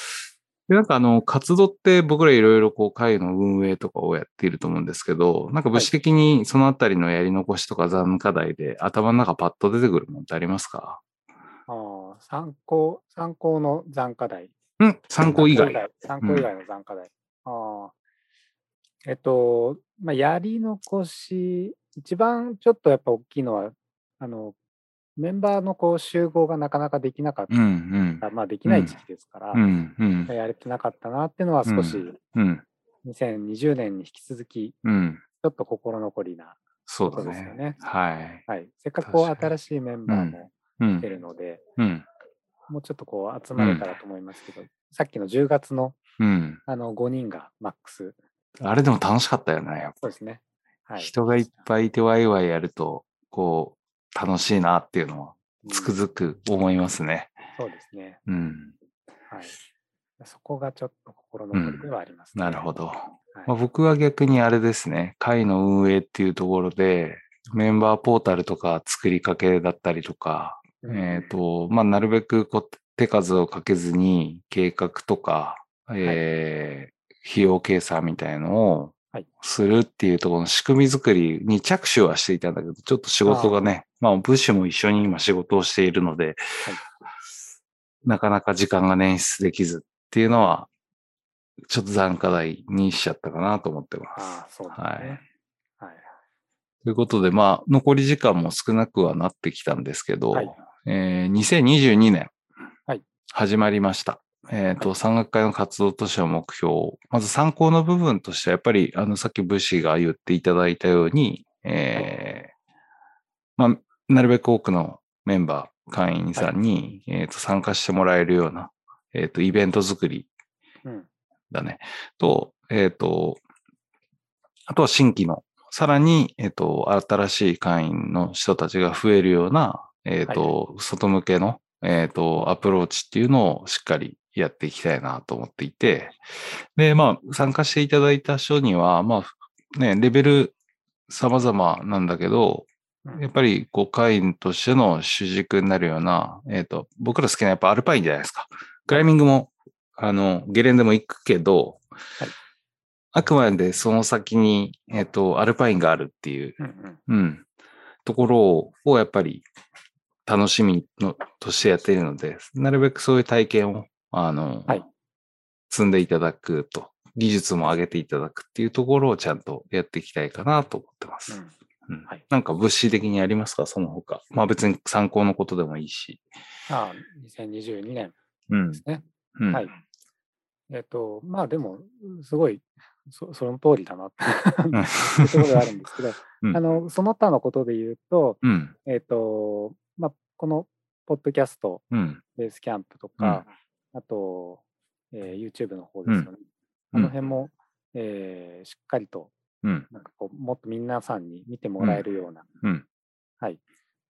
で、なんかあの、活動って僕らいろいろこう会の運営とかをやっていると思うんですけど、なんか物資的にそのあたりのやり残しとか残務課題で頭の中パッと出てくるものってありますか？ああ、参考、参考の残課題。うん参考以外。参考以外の残課題。ああ。えっと、まあ、やり残し、一番ちょっとやっぱ大きいのは、あの、メンバーのこう集合がなかなかできなかっうんうん。た、まあできない時期ですから、うんうん。やれてなかったなっていうのは少しうん2020年に引き続き、ちうん。ょっと心残りなそうだそうですよねね。はい。はい。せっかくこう新しいメンバーもうん来て。るので、うん。もうちょっとこう集まれたらと思いますけど、さっきの10月のうん。あの5人がマックス。あれでも楽しかったよね。やっぱそうですね。はい。人がいっぱいいてワイワイやると、こう、楽しいなっていうのはつくうんづく思いますね。そうですね。うん。はい。そこがちょっと心残りではあります、ねなるほど。はいまあ、僕は逆にあれですね、会の運営っていうところで、メンバーポータルとか作りかけだったりとか、うんえっ、と、まあ、なるべくこう手数をかけずに計画とか、えー費用計算みたいのをはいするっていうところの仕組み作りに着手はしていたんだけど、ちょっと仕事がね、まあ、ブッシュも一緒に今仕事をしているので、なかなか時間が捻出できずっていうのはちょっと残課題にしちゃったかなと思ってます。ああ、そうですね。はい。はい。ということで、まあ、残り時間も少なくはなってきたんですけど、はいえー2022年、はい始まりました。えっ、と、山岳会の活動としての目標、まず参考の部分としては、やっぱり、あの、さっき武士が言っていただいたように、えーまあ、なるべく多くのメンバー、会員さんに、えっ、と、参加してもらえるような、えっ、と、イベント作りうん。だね。と、えっ、と、あとは新規の、さらに、えっ、と、新しい会員の人たちが増えるような、えっ、と、外向けの、えっ、と、アプローチっていうのをしっかりやっていきたいなと思っていて、で、まあ、参加していただいた人には、まあ、ね、レベル様々なんだけど、うん。やっぱり、こう、会員としての主軸になるような、えっ、と、僕ら好きなやっぱアルパインじゃないですか。クライミングも、あの、ゲレンデも行くけど、はい。あくまでその先に、えっ、と、アルパインがあるっていう、うんうん。うん、ところをやっぱり楽しみのとしてやっているので、なるべくそういう体験を、あの、はい積んでいただくと、技術も上げていただくっていうところをちゃんとやっていきたいかなと思ってます。うんうんはいなんか物資的にありますか？その他。まあ別に参考のことでもいいし。ああ、2022年うんですね。うんはい。えっと、まあでも、すごい、そその通りだなって いうところがあるんですけど、うんあの、その他のことで言うと、うん。えっと、まあ、このポッドキャスト、うん。ベースキャンプとか、あと、えー YouTube の方ですよね。うんあの辺も、えーしっかりと、うん。なんかこう、もっと皆さんに見てもらえるような、うん。はい、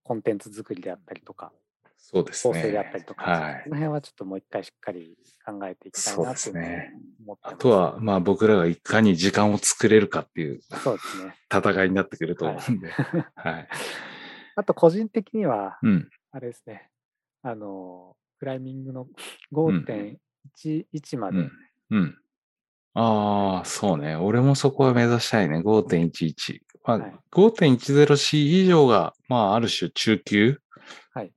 コンテンツ作りであったりとか、そうですね。構成であったりとか、はいその。辺はちょっともう一回しっかり考えていきたいなと思ってます。あとは、まあ僕らがいかに時間を作れるかっていうそうですね。戦いになってくると思うんで。はい。あと個人的には、うん。あれですね、あの、クライミングのん5.11まで、うん。うん。ああ、そうね。俺もそこは目指したいね。5.11。まあ、はい 5.10C 以上が、まあ、ある種中級はい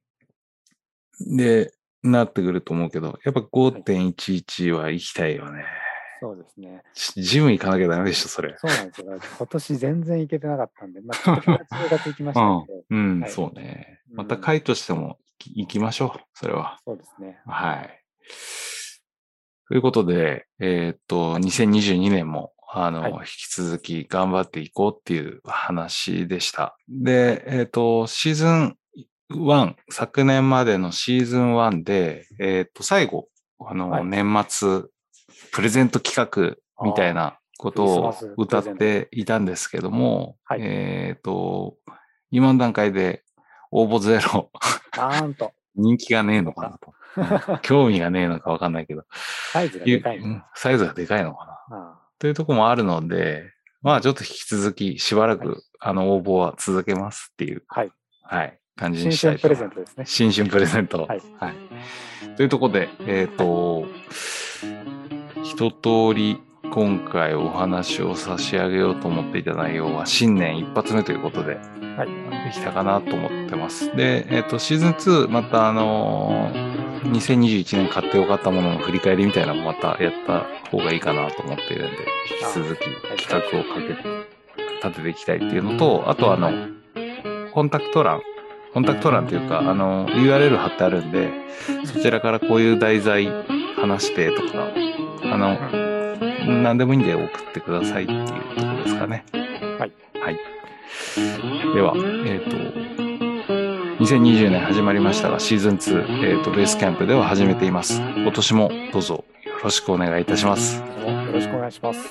で、なってくると思うけど、やっぱ5.11は行きたいよね。そうですね。ジジム行かなきゃダメでしょ、それ。そうなんですよ。今年全然行けてなかったんで、まあ、ちょっと9月10月行きましたので、うん、はいそうね。うんまた会としても行き行きましょう、それは。そうですね。はい。ということで、えーっと、2022年も、あの、はい引き続き頑張っていこうっていう話でした。で、えーっと、シーズン1、昨年までのシーズン1で、えーっと、最後、あの、はい年末、プレゼント企画みたいなことを歌っていたんですけども、はいえーっと、今の段階で応募ゼロ、なんと、人気がねえのかなと。興味がねえのかわかんないけど。サイズがでかい。サイズがでかいのかな。あというところもあるので、まあちょっと引き続きしばらく、はいあの応募は続けますっていう、あはい。はい、感じ新にしたい春プ。レゼントですね。新春プレゼント。はいはい。というところで、えっ、と、一通り今回お話を差し上げようと思っていた内容は新年一発目ということで、はい。できたかなと思ってます。で、えっ、と、シーズン2、またあのー2021年買ってよかったものの振り返りみたいなのもまたやった方がいいかなと思っているんで、引き続き企画をかけて、立てていきたいっていうのと、あとあの、コンタクト欄、コンタクト欄というか、あの、URL 貼ってあるんで、そちらからこういう題材話してとか、あの、何でもいいんで送ってくださいっていうところですかね。はい。はい。では、えっ、と、2020年始まりましたが、シーズン2、えっ、と、ベースキャンプでは始めています。今年もどうぞよろしくお願いいたします。よろしくお願いします。